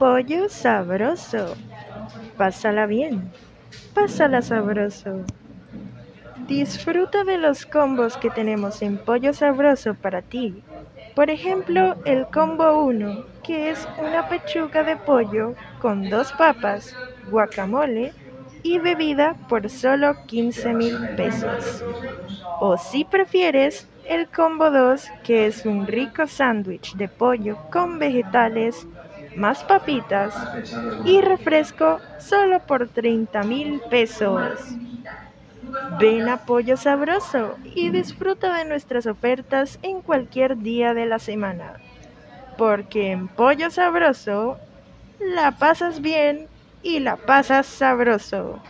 Pollo sabroso. Pásala bien. Pásala sabroso. Disfruta de los combos que tenemos en Pollo Sabroso para ti. Por ejemplo, el combo 1, que es una pechuga de pollo con dos papas, guacamole y bebida por solo 15 mil pesos. O si prefieres, el combo 2, que es un rico sándwich de pollo con vegetales, más papitas y refresco solo por 30 mil pesos. Ven a Pollo Sabroso y disfruta de nuestras ofertas en cualquier día de la semana. Porque en Pollo Sabroso la pasas bien y la pasas sabroso.